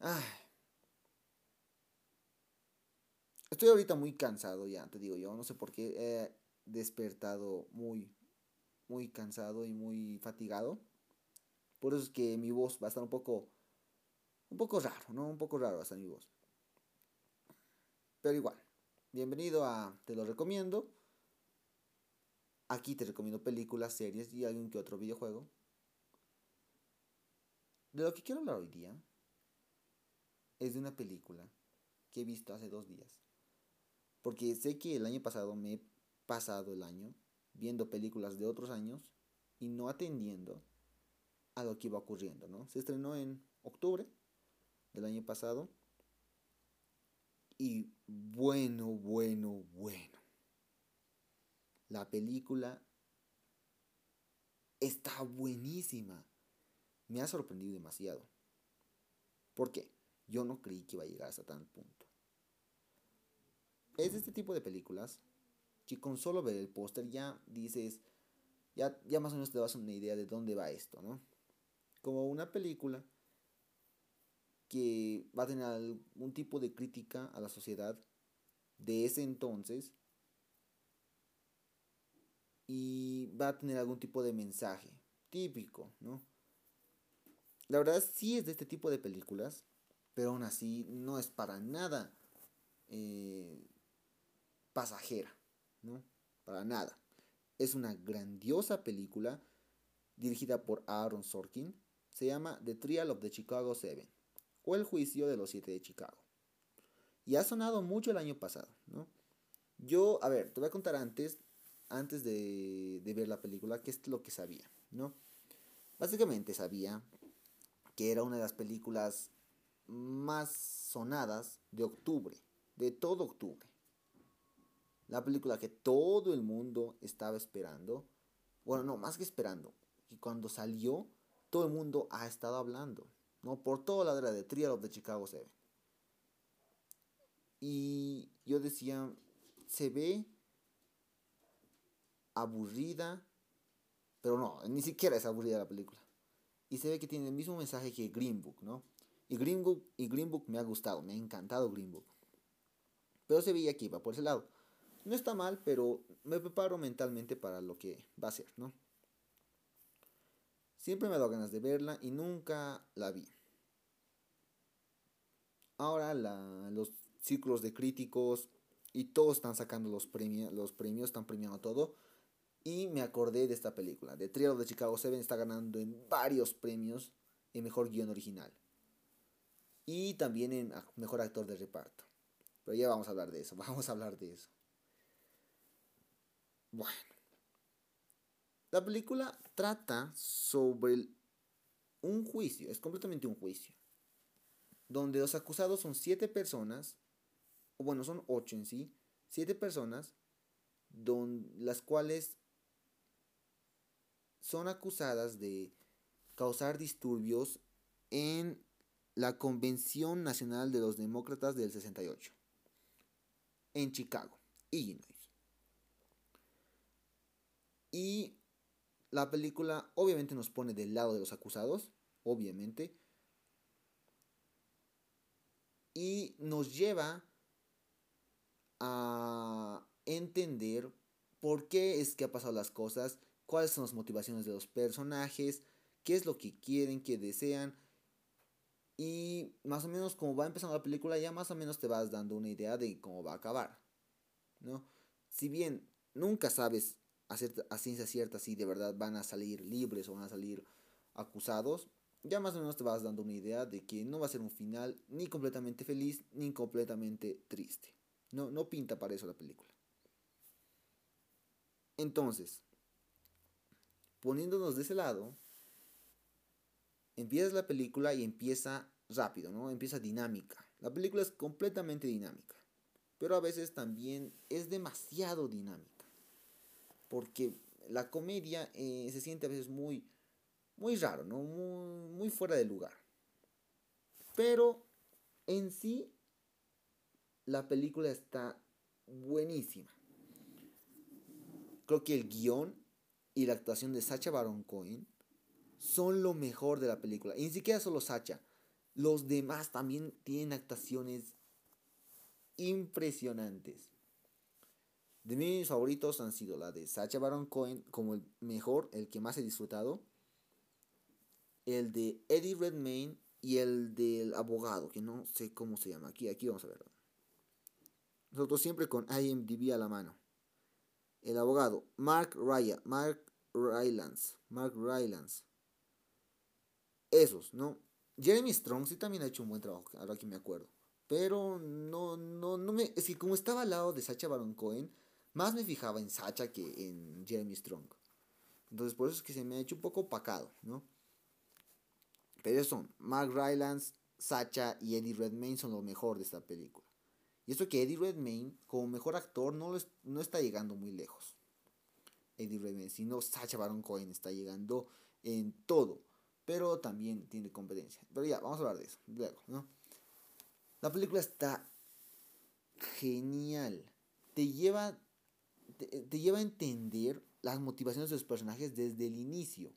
Ay. Estoy ahorita muy cansado ya, te digo yo. No sé por qué he despertado muy, muy cansado y muy fatigado. Por eso es que mi voz va a estar un poco, un poco raro, ¿no? Un poco raro va a estar mi voz. Pero igual, bienvenido a Te lo recomiendo. Aquí te recomiendo películas, series y algún que otro videojuego. De lo que quiero hablar hoy día es de una película que he visto hace dos días. Porque sé que el año pasado me he pasado el año viendo películas de otros años y no atendiendo a lo que iba ocurriendo, ¿no? Se estrenó en octubre del año pasado y bueno, bueno, bueno. La película está buenísima. Me ha sorprendido demasiado. ¿Por qué? Yo no creí que iba a llegar hasta tal punto. Es de este tipo de películas que con solo ver el póster ya dices, ya, ya más o menos te das una idea de dónde va esto, ¿no? Como una película que va a tener algún tipo de crítica a la sociedad de ese entonces y va a tener algún tipo de mensaje típico, ¿no? La verdad sí es de este tipo de películas, pero aún así no es para nada eh, pasajera, ¿no? Para nada. Es una grandiosa película dirigida por Aaron Sorkin. Se llama The Trial of the Chicago Seven o El Juicio de los Siete de Chicago. Y ha sonado mucho el año pasado, ¿no? Yo, a ver, te voy a contar antes antes de, ver la película, qué es lo que sabía, ¿no? Básicamente sabía que era una de las películas más sonadas de octubre, de todo octubre. La película que todo el mundo estaba esperando, bueno, no, más que esperando, y cuando salió, todo el mundo ha estado hablando, ¿no? Por toda la era de Trial of the Chicago 7. Y yo decía, se ve aburrida, pero no, ni siquiera es aburrida la película. Y se ve que tiene el mismo mensaje que Green Book, ¿no? Y Green Book, y Green me ha gustado, me ha encantado Green Book. Pero se veía que iba por ese lado. No está mal, pero me preparo mentalmente para lo que va a ser, ¿no? Siempre me ha dado ganas de verla y nunca la vi. Ahora los círculos de críticos y todos están sacando los premios, los premios están premiando todo. Y me acordé de esta película. The Trial de Chicago 7 está ganando en varios premios en mejor guion original. Y también en mejor actor de reparto. Pero ya vamos a hablar de eso. Vamos a hablar de eso. Bueno. La película trata sobre un juicio. Es completamente un juicio. Donde los acusados son siete personas. Bueno, son ocho en sí. Siete personas. Don, las cuales son acusadas de causar disturbios en la Convención Nacional de los Demócratas del 68, en Chicago, Illinois. Y la película obviamente nos pone del lado de los acusados, obviamente, y nos lleva a entender por qué es que ha pasado las cosas cuáles son las motivaciones de los personajes, qué es lo que quieren, qué desean. Y más o menos como va empezando la película, ya más o menos te vas dando una idea de cómo va a acabar. ¿no? Si bien nunca sabes a, ciencia cierta si de verdad van a salir libres o van a salir acusados, ya más o menos te vas dando una idea de que no va a ser un final ni completamente feliz ni completamente triste. No, no pinta para eso la película. Entonces, poniéndonos de ese lado, empieza la película y empieza rápido, ¿no? Empieza dinámica. La película es completamente dinámica, pero a veces también es demasiado dinámica, porque la comedia eh, se siente a veces muy, muy raro, ¿no? Muy, muy fuera de lugar. Pero en sí, la película está buenísima. Creo que el guion y la actuación de Sacha Baron Cohen son lo mejor de la película. Y ni siquiera solo Sacha. Los demás también tienen actuaciones impresionantes. De mis favoritos han sido la de Sacha Baron Cohen como el mejor, el que más he disfrutado. El de Eddie Redmayne y el del abogado, que no sé cómo se llama. Aquí, aquí vamos a verlo. Nosotros siempre con IMDb a la mano. El abogado, Mark Ryan, Mark Rylance, Mark Rylance. Esos, ¿no? Jeremy Strong sí también ha hecho un buen trabajo, ahora que me acuerdo. Pero no, no, no me. Es que como estaba al lado de Sacha Baron Cohen, más me fijaba en Sacha que en Jeremy Strong. Entonces por eso es que se me ha hecho un poco opacado, ¿no? Pero son Mark Rylance, Sacha y Eddie Redmayne son lo mejor de esta película. Y esto que Eddie Redmayne, como mejor actor, no, no está llegando muy lejos. Eddie Redmayne, sino Sacha Baron Cohen está llegando en todo. Pero también tiene competencia. Pero ya, vamos a hablar de eso luego, ¿no? La película está genial. Te lleva te, lleva a entender las motivaciones de los personajes desde el inicio.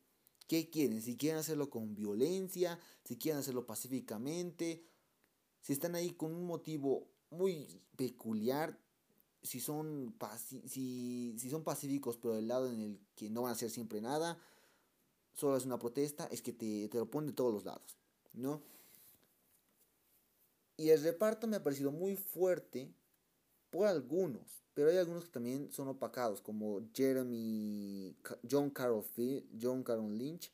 ¿Qué quieren? Si quieren hacerlo con violencia, si quieren hacerlo pacíficamente, si están ahí con un motivo muy peculiar, si son, si, si son pacíficos pero del lado en el que no van a hacer siempre nada, solo es una protesta, es que te, te lo ponen de todos los lados, ¿no? Y el reparto me ha parecido muy fuerte por algunos. Pero hay algunos que también son opacados, como Jeremy, John Carroll, John Carroll Lynch.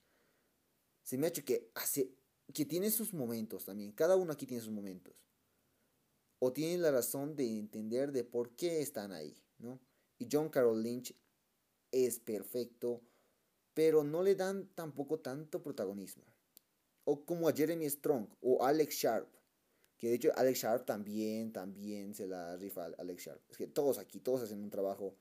Se me ha hecho que hace, que tiene sus momentos también. Cada uno aquí tiene sus momentos. O tienen la razón de entender de por qué están ahí, ¿no? Y John Carroll Lynch es perfecto, pero no le dan tampoco tanto protagonismo. O como a Jeremy Strong o Alex Sharp que de hecho Alex Sharp también, también se la rifa Alex Sharp. Es que todos aquí, todos hacen un trabajo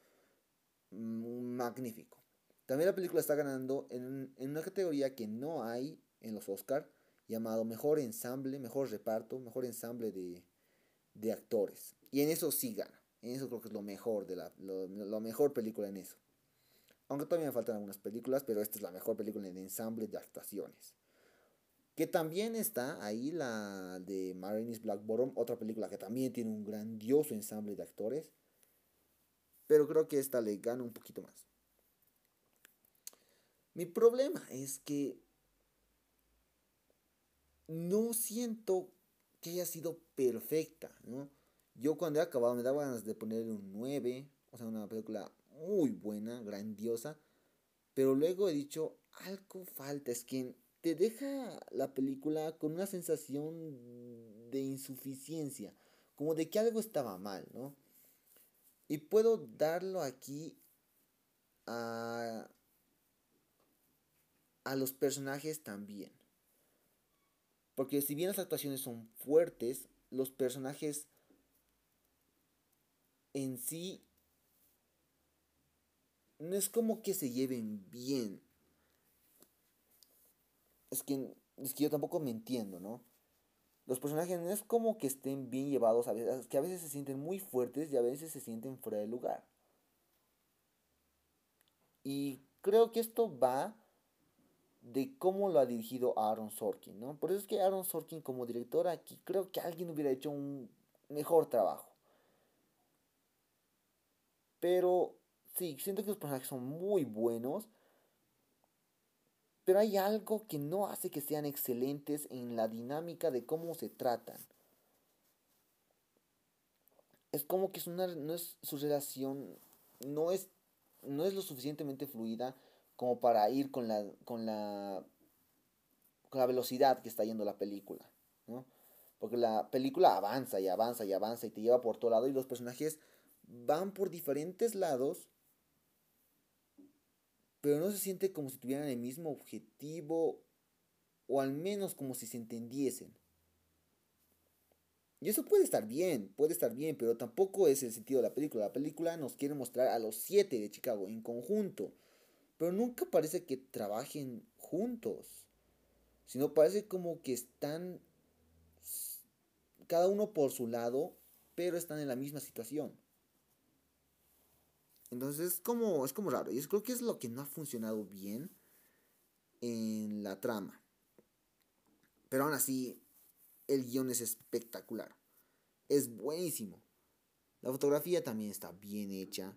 magnífico. También la película está ganando en, una categoría que no hay en los Oscar, llamado Mejor Ensamble, Mejor Reparto, Mejor Ensamble de, Actores. Y en eso sí gana. En eso creo que es lo mejor de la, lo, mejor película en eso. Aunque todavía me faltan algunas películas, pero esta es la mejor película en ensamble de actuaciones. Que también está ahí la de Marines Black Bottom, otra película que también tiene un grandioso ensamble de actores. Pero creo que esta le gana un poquito más. Mi problema es que no siento que haya sido perfecta, ¿no? Yo cuando he acabado me daba ganas de ponerle un 9, o sea, una película muy buena, grandiosa, pero luego he dicho, algo falta, es que te deja la película con una sensación de insuficiencia, como de que algo estaba mal, ¿no? Y puedo darlo aquí a, a los personajes también. Porque si bien las actuaciones son fuertes, los personajes en sí no es como que se lleven bien es que, es que yo tampoco me entiendo, ¿no? Los personajes no es como que estén bien llevados, a veces, que a veces se sienten muy fuertes y a veces se sienten fuera de lugar. Y creo que esto va de cómo lo ha dirigido Aaron Sorkin, ¿no? Por eso es que Aaron Sorkin como director aquí creo que alguien hubiera hecho un mejor trabajo. Pero sí, siento que los personajes son muy buenos pero hay algo que no hace que sean excelentes en la dinámica de cómo se tratan. Es como que es una, no es, su relación no es, no es lo suficientemente fluida como para ir con la, con la, con la velocidad que está yendo la película. ¿no? Porque la película avanza y avanza y avanza y te lleva por todo lado y los personajes van por diferentes lados pero no se siente como si tuvieran el mismo objetivo o al menos como si se entendiesen. Y eso puede estar bien, puede estar bien, pero tampoco es el sentido de la película. La película nos quiere mostrar a los siete de Chicago en conjunto, pero nunca parece que trabajen juntos, sino parece como que están cada uno por su lado, pero están en la misma situación. Entonces es como, es como raro. Y creo que es lo que no ha funcionado bien en la trama. Pero aún así, el guion es espectacular. Es buenísimo. La fotografía también está bien hecha.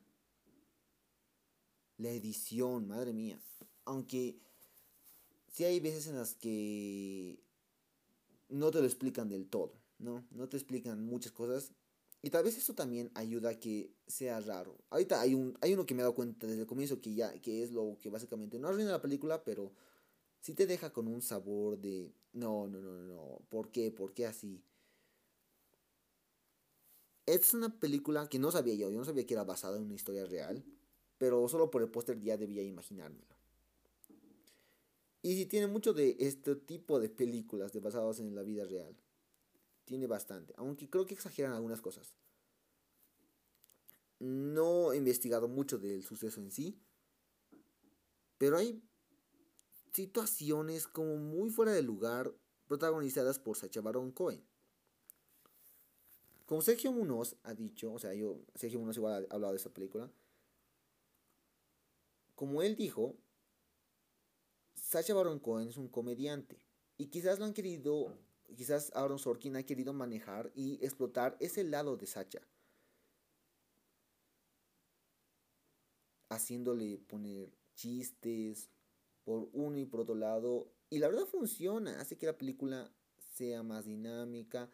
La edición, madre mía. Aunque sí hay veces en las que no te lo explican del todo, ¿no? No te explican muchas cosas. Y tal vez eso también ayuda a que sea raro. Ahorita hay, un, hay uno que me he dado cuenta desde el comienzo que ya que es lo que básicamente no arruina la película, pero sí te deja con un sabor de no, no, no, no, ¿por qué? ¿Por qué así? Es una película que no sabía yo, yo no sabía que era basada en una historia real, pero solo por el póster ya debía imaginármelo. Y si tiene mucho de este tipo de películas de basadas en la vida real. Tiene bastante, aunque creo que exageran algunas cosas. No he investigado mucho del suceso en sí, pero hay situaciones como muy fuera de lugar protagonizadas por Sacha Baron Cohen. Como Sergio Munoz ha dicho, o sea, yo, Sergio Munoz igual ha hablado de esa película, como él dijo, Sacha Baron Cohen es un comediante y quizás lo han querido, quizás Aaron Sorkin ha querido manejar y explotar ese lado de Sacha. Haciéndole poner chistes por uno y por otro lado. Y la verdad funciona, hace que la película sea más dinámica.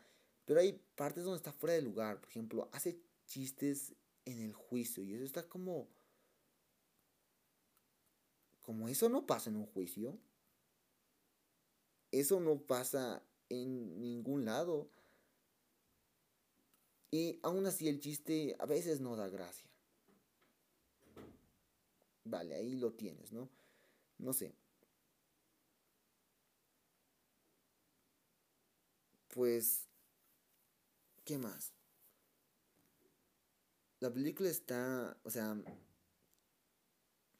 Pero hay partes donde está fuera de lugar. Por ejemplo, hace chistes en el juicio. Y eso está como como eso no pasa en un juicio, eso no pasa en ningún lado. Y aún así el chiste a veces no da gracia. Vale, ahí lo tienes, ¿no? No sé. Pues, ¿qué más? La película está, o sea...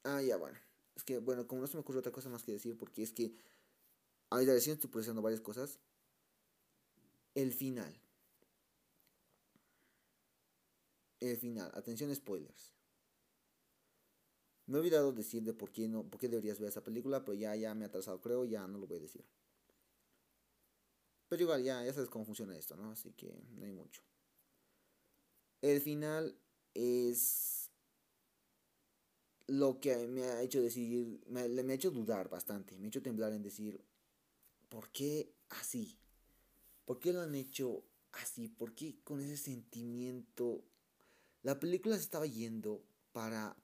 Ah, ya, bueno. Es que, bueno, como no se me ocurre otra cosa más que decir, porque es que ahorita recién estoy procesando varias cosas. El final. El final. Atención, spoilers. Me he olvidado decir de por qué, no, por qué deberías ver esa película, pero ya, ya me he atrasado, creo, ya no lo voy a decir. Pero igual, ya, ya sabes cómo funciona esto, ¿no? Así que no hay mucho. El final es lo que me ha hecho decir, me, me ha hecho dudar bastante, me ha hecho temblar en decir, ¿por qué así? ¿Por qué lo han hecho así? ¿Por qué con ese sentimiento? La película se estaba yendo para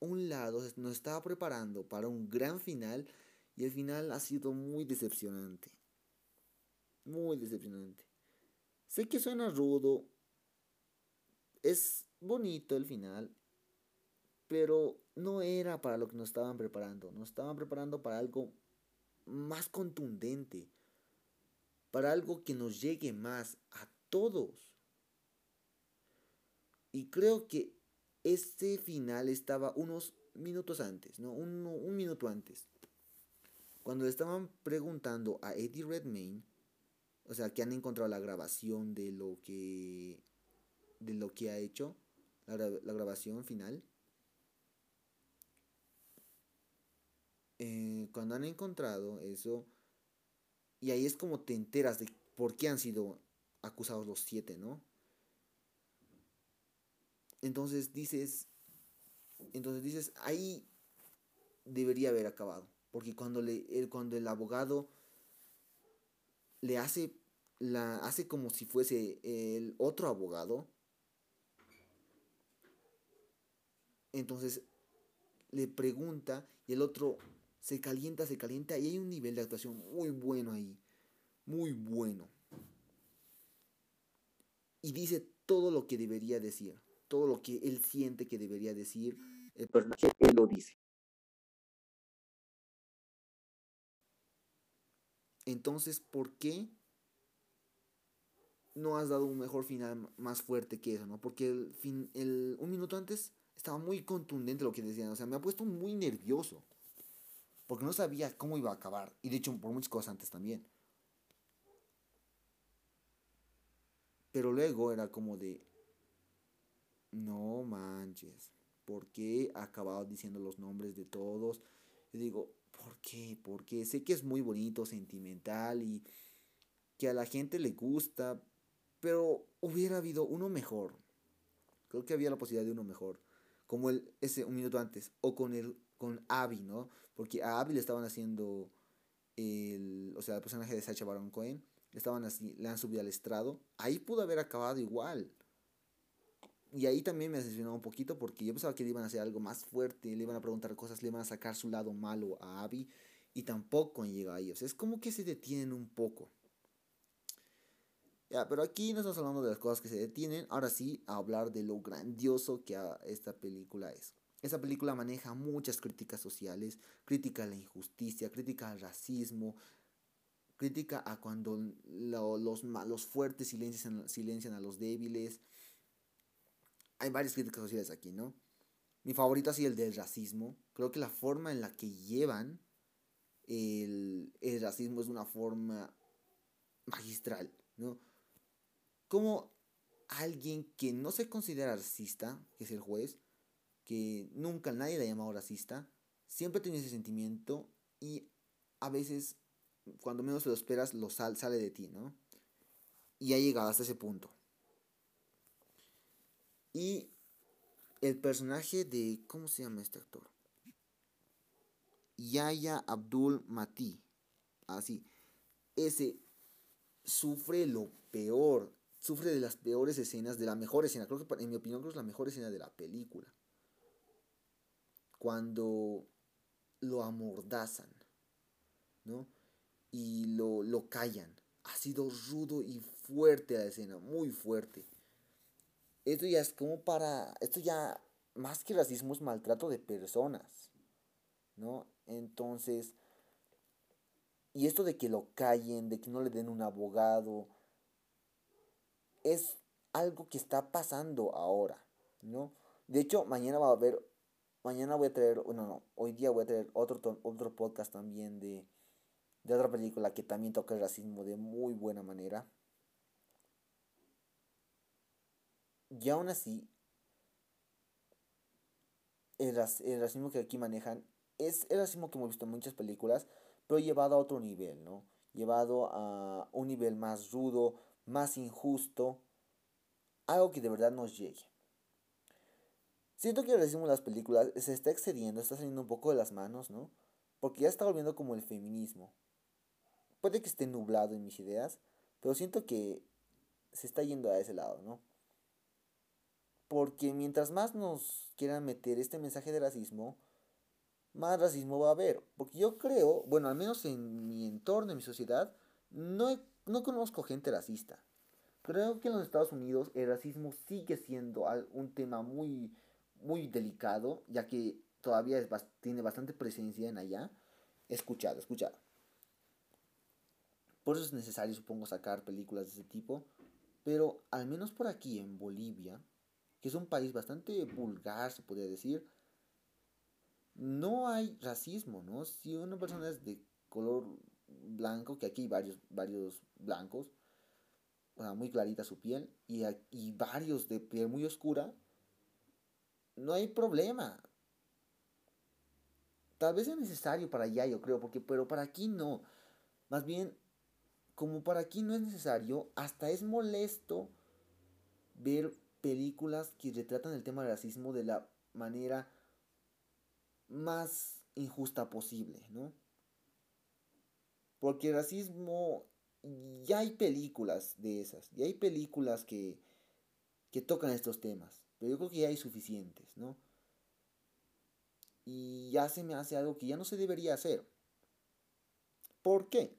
un lado, nos estaba preparando para un gran final y el final ha sido muy decepcionante. Muy decepcionante. Sé que suena rudo. Es bonito el final, pero no era para lo que nos estaban preparando. Nos estaban preparando para algo más contundente. Para algo que nos llegue más a todos. Y creo que este final estaba unos minutos antes, ¿no? Un, un minuto antes. Cuando le estaban preguntando a Eddie Redmayne, o sea, que han encontrado la grabación de lo que, de lo que ha hecho, la, la grabación final Eh, cuando han encontrado eso, y ahí es como te enteras de por qué han sido acusados los siete, ¿no? Entonces dices, entonces dices, ahí debería haber acabado, porque cuando, le, el, cuando el abogado le hace, la, hace como si fuese el otro abogado, entonces le pregunta y el otro se calienta, se calienta y hay un nivel de actuación muy bueno ahí. Muy bueno. Y dice todo lo que debería decir. Todo lo que él siente que debería decir. El personaje, él lo dice. Entonces, ¿por qué no has dado un mejor final más fuerte que eso, no? Porque el fin, el, un minuto antes estaba muy contundente lo que decían. O sea, me ha puesto muy nervioso porque no sabía cómo iba a acabar. Y de hecho, por muchas cosas antes también. Pero luego era como de, no manches, ¿por qué ha acabado diciendo los nombres de todos? Yo digo, ¿por qué? Porque sé que es muy bonito, sentimental y que a la gente le gusta, pero hubiera habido uno mejor. Creo que había la posibilidad de uno mejor, como el ese un minuto antes o con el con Abby, ¿no? Porque a Abby le estaban haciendo el, o sea, el personaje de Sacha Baron Cohen, le estaban así, le han subido al estrado. Ahí pudo haber acabado igual. Y ahí también me decepcionó un poquito porque yo pensaba que le iban a hacer algo más fuerte, le iban a preguntar cosas, le iban a sacar su lado malo a Abby y tampoco han llegado ahí. O sea, es como que se detienen un poco. Ya, pero aquí no estamos hablando de las cosas que se detienen, ahora sí a hablar de lo grandioso que esta película es. Esta película maneja muchas críticas sociales, crítica a la injusticia, crítica al racismo, crítica a cuando los, los fuertes silencian, silencian a los débiles. Hay varias críticas sociales aquí, ¿no? Mi favorito ha sido el del racismo. Creo que la forma en la que llevan el, el racismo es una forma magistral, ¿no? Como alguien que no se considera racista, que es el juez, que nunca nadie le ha llamado racista, siempre tiene ese sentimiento y a veces, cuando menos lo esperas, lo sal, sale de ti, ¿no? Y ha llegado hasta ese punto. Y el personaje de, ¿cómo se llama este actor? Yaya Abdul Mati. Así. Ese sufre lo peor. Sufre de las peores escenas, de la mejor escena. Creo que en mi opinión creo que es la mejor escena de la película. Cuando lo amordazan, ¿no? Y lo, lo callan. Ha sido rudo y fuerte la escena, muy fuerte. Esto ya es como para. Esto ya, más que racismo, es maltrato de personas, ¿no? Entonces, y esto de que lo callen, de que no le den un abogado, es algo que está pasando ahora, ¿no? De hecho, mañana va a haber, mañana voy a traer, no, no, hoy día voy a traer otro, otro podcast también de, de otra película que también toca el racismo de muy buena manera. Y aún así, el, el racismo que aquí manejan es el racismo que hemos visto en muchas películas, pero llevado a otro nivel, ¿no? Llevado a un nivel más rudo, más injusto, algo que de verdad nos llegue. Siento que el racismo en las películas se está excediendo, está saliendo un poco de las manos, ¿no? Porque ya está volviendo como el feminismo. Puede que esté nublado en mis ideas, pero siento que se está yendo a ese lado, ¿no? Porque mientras más nos quieran meter este mensaje de racismo, más racismo va a haber. Porque yo creo, bueno, al menos en mi entorno, en mi sociedad, no, no conozco gente racista. Creo que en los Estados Unidos el racismo sigue siendo un tema muy, muy delicado, ya que todavía es, tiene bastante presencia en allá. Escuchado, escuchado. Por eso es necesario, supongo, sacar películas de ese tipo. Pero al menos por aquí, en Bolivia, que es un país bastante vulgar, se podría decir, no hay racismo, ¿no? Si una persona es de color blanco, que aquí hay varios, varios blancos, o sea, muy clarita su piel, y, y varios de piel muy oscura, no hay problema. Tal vez es necesario para allá, yo creo, porque, pero para aquí no. Más bien, como para aquí no es necesario, hasta es molesto ver películas que retratan el tema del racismo de la manera más injusta posible, ¿no? Porque el racismo, ya hay películas de esas, ya hay películas que, que tocan estos temas, pero yo creo que ya hay suficientes, ¿no? Y ya se me hace algo que ya no se debería hacer. ¿Por qué?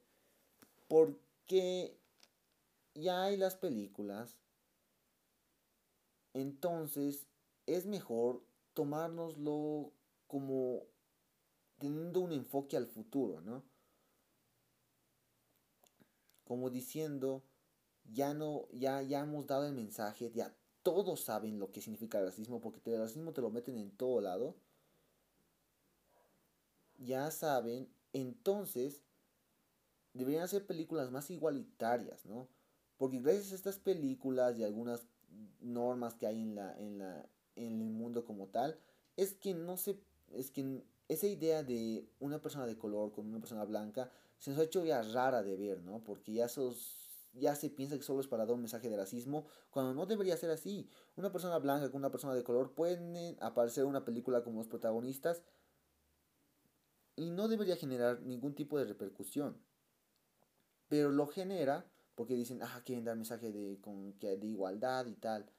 Porque ya hay las películas, entonces es mejor tomárnoslo como teniendo un enfoque al futuro, ¿no? Como diciendo, ya no, ya, ya hemos dado el mensaje, ya todos saben lo que significa el racismo, porque el racismo te lo meten en todo lado. Ya saben, entonces deberían hacer películas más igualitarias, ¿no? Porque gracias a estas películas y algunas normas que hay en la, en la, en el mundo como tal, es que no se es que esa idea de una persona de color con una persona blanca se nos ha hecho ya rara de ver, ¿no? Porque ya esos ya se piensa que solo es para dar un mensaje de racismo, cuando no debería ser así. Una persona blanca con una persona de color pueden aparecer en una película como los protagonistas y no debería generar ningún tipo de repercusión. Pero lo genera porque dicen, ah, quieren dar mensaje de, con, de igualdad y tal.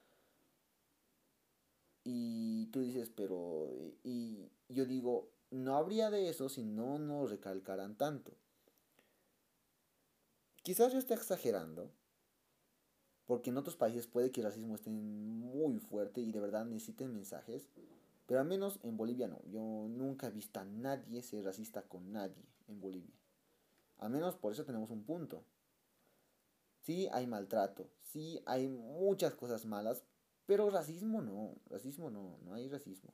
Y tú dices, pero, y yo digo, no habría de eso si no nos recalcaran tanto. Quizás yo esté exagerando, porque en otros países puede que el racismo esté muy fuerte y de verdad necesiten mensajes, pero al menos en Bolivia no. Yo nunca he visto a nadie ser racista con nadie en Bolivia. Al menos por eso tenemos un punto. Sí hay maltrato, sí hay muchas cosas malas, pero racismo no, racismo no, no hay racismo.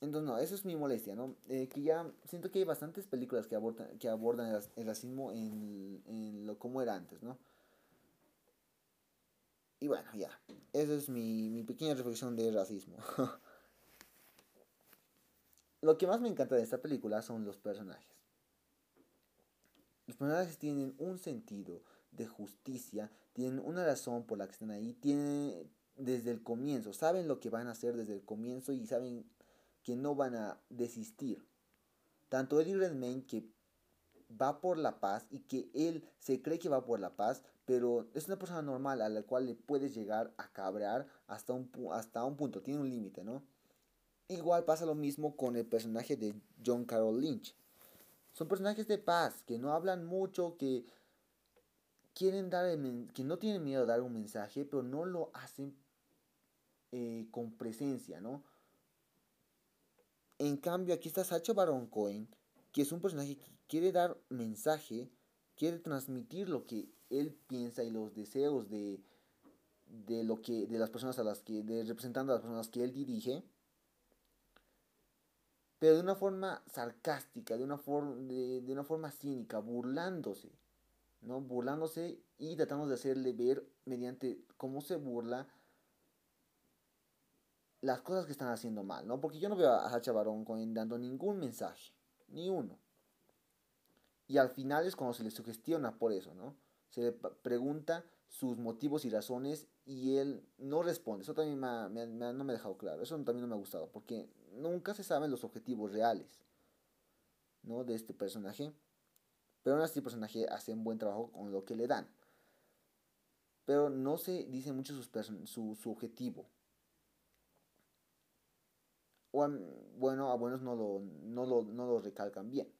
Entonces, no, eso es mi molestia, ¿no? Eh, que ya siento que hay bastantes películas que abordan, que abordan el, racismo en, en, lo como era antes, ¿no? Y bueno, ya. Esa es mi, mi pequeña reflexión de racismo. lo que más me encanta de esta película son los personajes. Los personajes tienen un sentido de justicia, tienen una razón por la que están ahí, tienen desde el comienzo, saben lo que van a hacer desde el comienzo y saben que no van a desistir. Tanto Eddie Redmayne que va por la paz y que él se cree que va por la paz, pero es una persona normal a la cual le puedes llegar a cabrear hasta un, hasta un punto, tiene un límite, ¿no? Igual pasa lo mismo con el personaje de John Carroll Lynch. Son personajes de paz, que no hablan mucho, que quieren dar que no tienen miedo de dar un mensaje, pero no lo hacen eh, con presencia, ¿no? En cambio, aquí está Sacha Baron Cohen, que es un personaje que quiere dar mensaje, quiere transmitir lo que él piensa y los deseos de, de lo que de las personas a las que de representando a las personas que él dirige pero de una forma sarcástica de una forma de, de una forma cínica burlándose no burlándose y tratando de hacerle ver mediante cómo se burla las cosas que están haciendo mal, ¿no? Porque yo no veo a Sacha Baron Cohen dando ningún mensaje, ni uno. Y al final es cuando se le sugestiona por eso, ¿no? Se le pregunta sus motivos y razones y él no responde. Eso también me, no me ha dejado claro. Eso también no me ha gustado. Porque nunca se saben los objetivos reales, ¿no? De este personaje. Pero aún así el personaje hace un buen trabajo con lo que le dan. Pero no se dice mucho su, su objetivo bueno, a buenos no lo, no lo, no lo recalcan bien.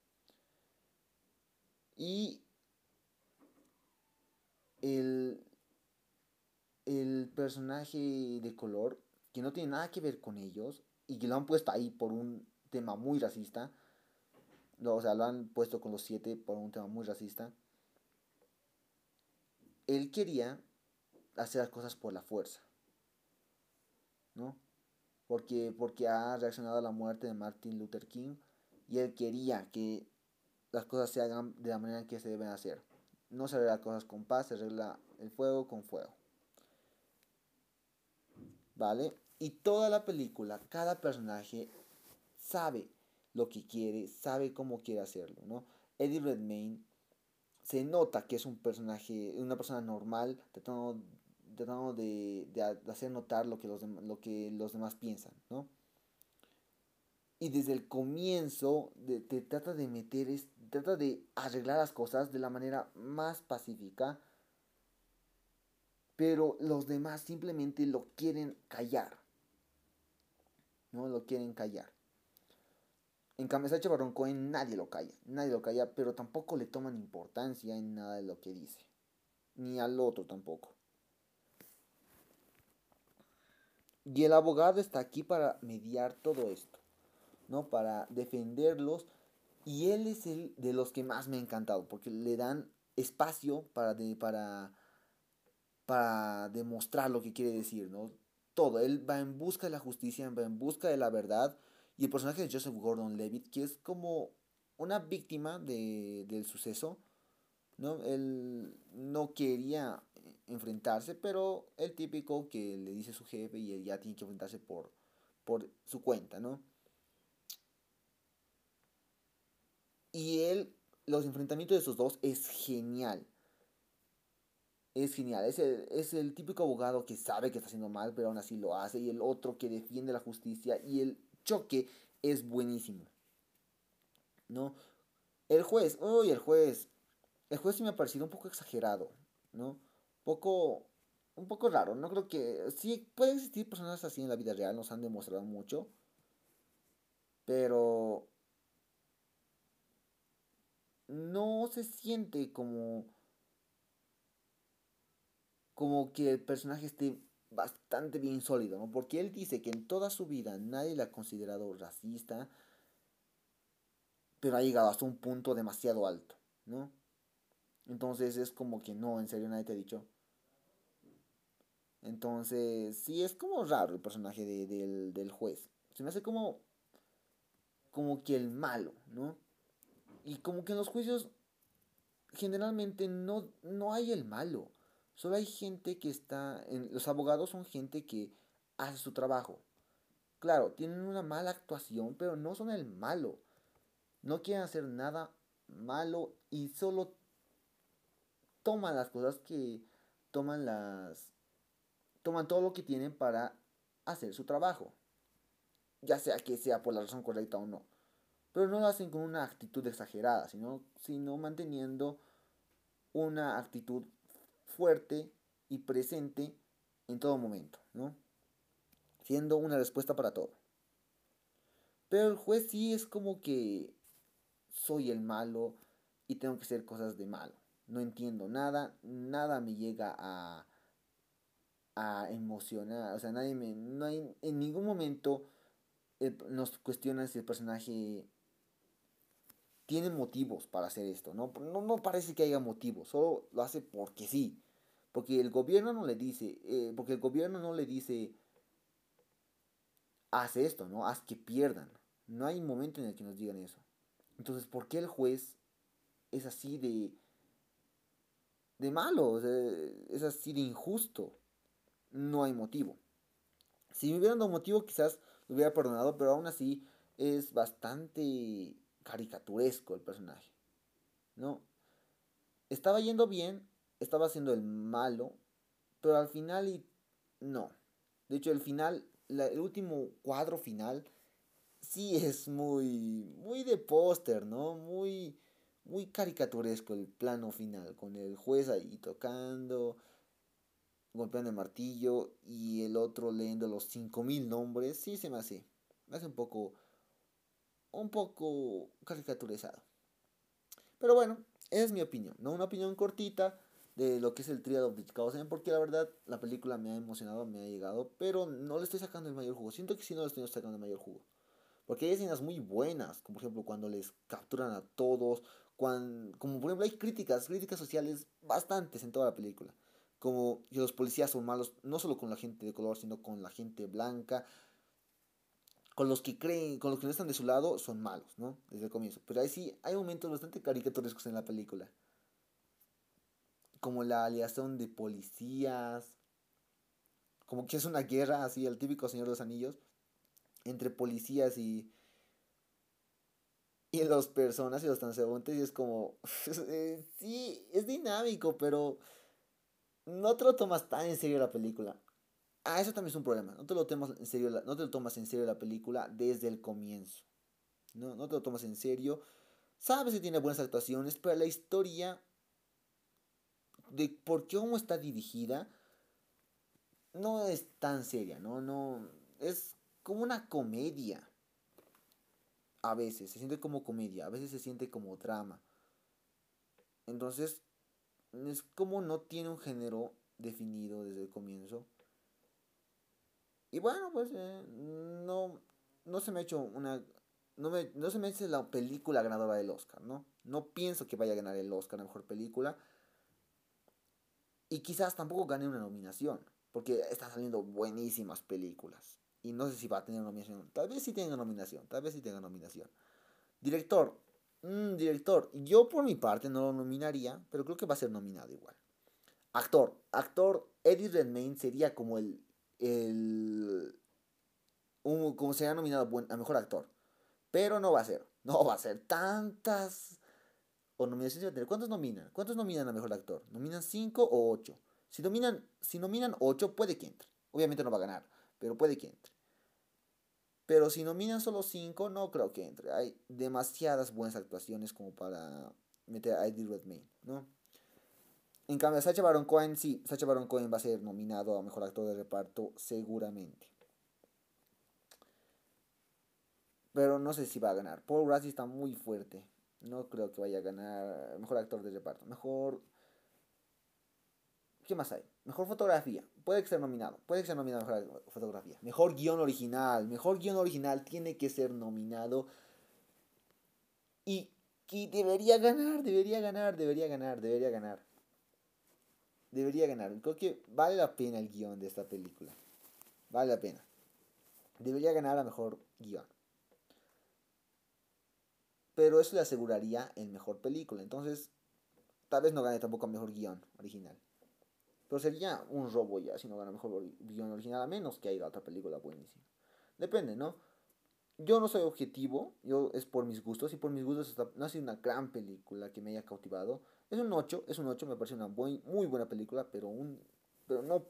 Y el, el personaje de color, que no tiene nada que ver con ellos, y que lo han puesto ahí por un tema muy racista, o sea, lo han puesto con los siete por un tema muy racista, él quería hacer las cosas por la fuerza, ¿no? Porque, porque ha reaccionado a la muerte de Martin Luther King y él quería que las cosas se hagan de la manera que se deben hacer. No se arregla cosas con paz, se arregla el fuego con fuego. ¿Vale? Y toda la película, cada personaje sabe lo que quiere, sabe cómo quiere hacerlo, ¿no? Eddie Redmayne se nota que es un personaje, una persona normal, tratando tratando de, hacer notar lo que, los lo que los demás piensan, ¿no? Y desde el comienzo te trata de meter, es, trata de arreglar las cosas de la manera más pacífica, pero los demás simplemente lo quieren callar, ¿no? Lo quieren callar. En cambio, Sacha Baron Cohen nadie lo calla, nadie lo calla, pero tampoco le toman importancia en nada de lo que dice, ni al otro tampoco. Y el abogado está aquí para mediar todo esto, ¿no? Para defenderlos. Y él es el de los que más me ha encantado, porque le dan espacio para, de, para, para demostrar lo que quiere decir, ¿no? Todo, él va en busca de la justicia, va en busca de la verdad. Y el personaje de Joseph Gordon-Levitt, que es como una víctima de, del suceso, ¿no? Él no quería enfrentarse, pero el típico que le dice su jefe y él ya tiene que enfrentarse por, por su cuenta, ¿no? Y él los enfrentamientos de esos dos es genial. Es genial. Es el, es el típico abogado que sabe que está haciendo mal, pero aún así lo hace. Y el otro que defiende la justicia. Y el choque es buenísimo. ¿No? El juez, uy, el juez. El juez sí me ha parecido un poco exagerado, ¿no? Poco, un poco raro. No creo que. Sí, puede existir personas así en la vida real, nos han demostrado mucho. Pero no se siente como como que el personaje esté bastante bien sólido, ¿no? Porque él dice que en toda su vida nadie le ha considerado racista, pero ha llegado hasta un punto demasiado alto, ¿no? Entonces es como que no, en serio nadie te ha dicho. Entonces, sí, es como raro el personaje del, del juez. Se me hace como, como que el malo, ¿no? Y como que en los juicios generalmente no, no hay el malo. Solo hay gente que está... En, los abogados son gente que hace su trabajo. Claro, tienen una mala actuación, pero no son el malo. No quieren hacer nada malo y solo toman las cosas que toman las toman todo lo que tienen para hacer su trabajo. Ya sea que sea por la razón correcta o no pero no lo hacen con una actitud exagerada, sino, sino manteniendo una actitud fuerte y presente en todo momento, ¿no? Siendo una respuesta para todo. Pero el juez sí es como que soy el malo y tengo que hacer cosas de malo. No entiendo nada, nada me llega a, a emocionar. O sea, nadie me, no hay, en ningún momento eh, nos cuestiona si el personaje tiene motivos para hacer esto, ¿no? No, parece que haya motivos, solo lo hace porque sí. Porque el gobierno no le dice, eh, porque el gobierno no le dice, haz esto, ¿no? Haz que pierdan. No hay momento en el que nos digan eso. Entonces, ¿por qué el juez es así de, de malo? es así de injusto. No hay motivo. Si me hubieran dado motivo, quizás lo hubiera perdonado, pero aún así es bastante caricaturesco el personaje. ¿No? Estaba yendo bien, estaba siendo el malo, pero al final y no. De hecho, el final, el último cuadro final, sí es muy, muy de póster, ¿no? Muy, muy caricaturesco el plano final, con el juez ahí tocando, golpeando el martillo y el otro leyendo los 5000 nombres. Sí se me hace, me hace un poco un poco caricaturizado. Pero bueno, es mi opinión, ¿no? Una opinión cortita de lo que es el of the Chicago porque la verdad la película me ha emocionado, me ha llegado, pero no le estoy sacando el mayor jugo. Siento que sí no le estoy sacando el mayor jugo. Porque hay escenas muy buenas, como por ejemplo cuando les capturan a todos, cuando, como por ejemplo hay críticas, críticas sociales bastantes en toda la película. Como que los policías son malos, no solo con la gente de color, sino con la gente blanca con los que creen, con los que no están de su lado, son malos, ¿no? Desde el comienzo. Pero ahí sí hay momentos bastante caricaturescos en la película. Como la aliación de policías. Como que es una guerra, así, el típico Señor de los Anillos. Entre policías y. Y los personas y los transeúntes. Y es como. Eh, sí, es dinámico, pero. No te lo tomas tan en serio la película. Ah, eso también es un problema. No te lo tomas en serio, no te lo tomas en serio la película desde el comienzo. No, no te lo tomas en serio. Sabes que tiene buenas actuaciones, pero la historia de por qué cómo está dirigida no es tan seria, ¿no? No es como una comedia. A veces se siente como comedia, a veces se siente como drama. Entonces, es como no tiene un género definido desde el comienzo. Y bueno, pues eh, no, no se me ha hecho una... No, me, no se me hace la película ganadora del Oscar, ¿no? No pienso que vaya a ganar el Oscar a Mejor Película. Y quizás tampoco gane una nominación, porque están saliendo buenísimas películas. Y no sé si va a tener nominación. Tal vez sí tenga nominación, tal vez sí tenga nominación. Director, mm, director, yo por mi parte no lo nominaría, pero creo que va a ser nominado igual. Actor, actor, Eddie Redmayne sería como el el como se ha nominado a mejor actor. Pero no va a ser. No va a ser tantas o nominaciones. ¿Cuántos nominan? ¿Cuántos nominan a mejor actor? ¿Nominan 5 o 8? Si nominan, si nominan 8, puede que entre. Obviamente no va a ganar, pero puede que entre. Pero si nominan solo 5, no creo que entre. Hay demasiadas buenas actuaciones como para meter a Eddie Redmayne, ¿no? En cambio, Sacha Baron Cohen, sí, Sacha Baron Cohen va a ser nominado a Mejor Actor de Reparto seguramente. Pero no sé si va a ganar. Paul Rassi está muy fuerte. No creo que vaya a ganar Mejor Actor de Reparto. Mejor... ¿Qué más hay? Mejor fotografía. Puede sea nominado. Puede sea nominado mejor fotografía. Mejor guion original. Mejor guion original tiene que ser nominado. Y, y debería ganar, debería ganar, debería ganar, debería ganar debería ganar. Creo que vale la pena el guion de esta película. Vale la pena. Debería ganar a mejor guion. Pero eso le aseguraría el mejor película. Entonces, tal vez no gane tampoco a mejor guion original. Pero sería un robo ya si no gana mejor guion original, a menos que haya otra película buenísima. Depende, ¿no? Yo no soy objetivo, yo es por mis gustos, y por mis gustos no ha sido una gran película que me haya cautivado. Es un 8, es un 8, me parece una muy buena película, pero, un, pero no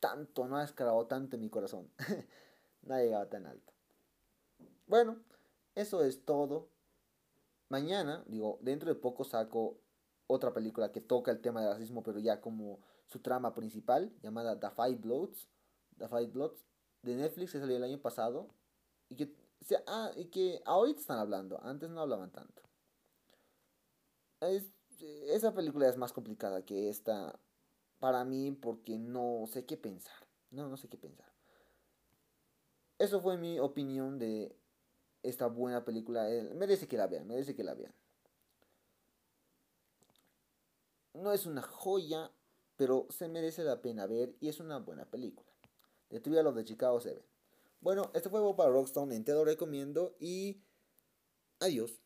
tanto, no ha escalado tanto en mi corazón. no ha llegado tan alto. Bueno, eso es todo. Mañana, digo, dentro de poco saco otra película que toca el tema del racismo, pero ya como su trama principal, llamada The Five Bloods, The Five Bloods, de Netflix, que salió el año pasado, y que, ah, y que ahorita están hablando, antes no hablaban tanto. Es esa película es más complicada que esta para mí porque no sé qué pensar. No, no sé qué pensar. Eso fue mi opinión de esta buena película. Eh, merece que la vean, merece que la vean. No es una joya, pero se merece la pena ver y es una buena película. The Trial of the Chicago 7. Bueno, este fue para Rockstone, te lo recomiendo y adiós.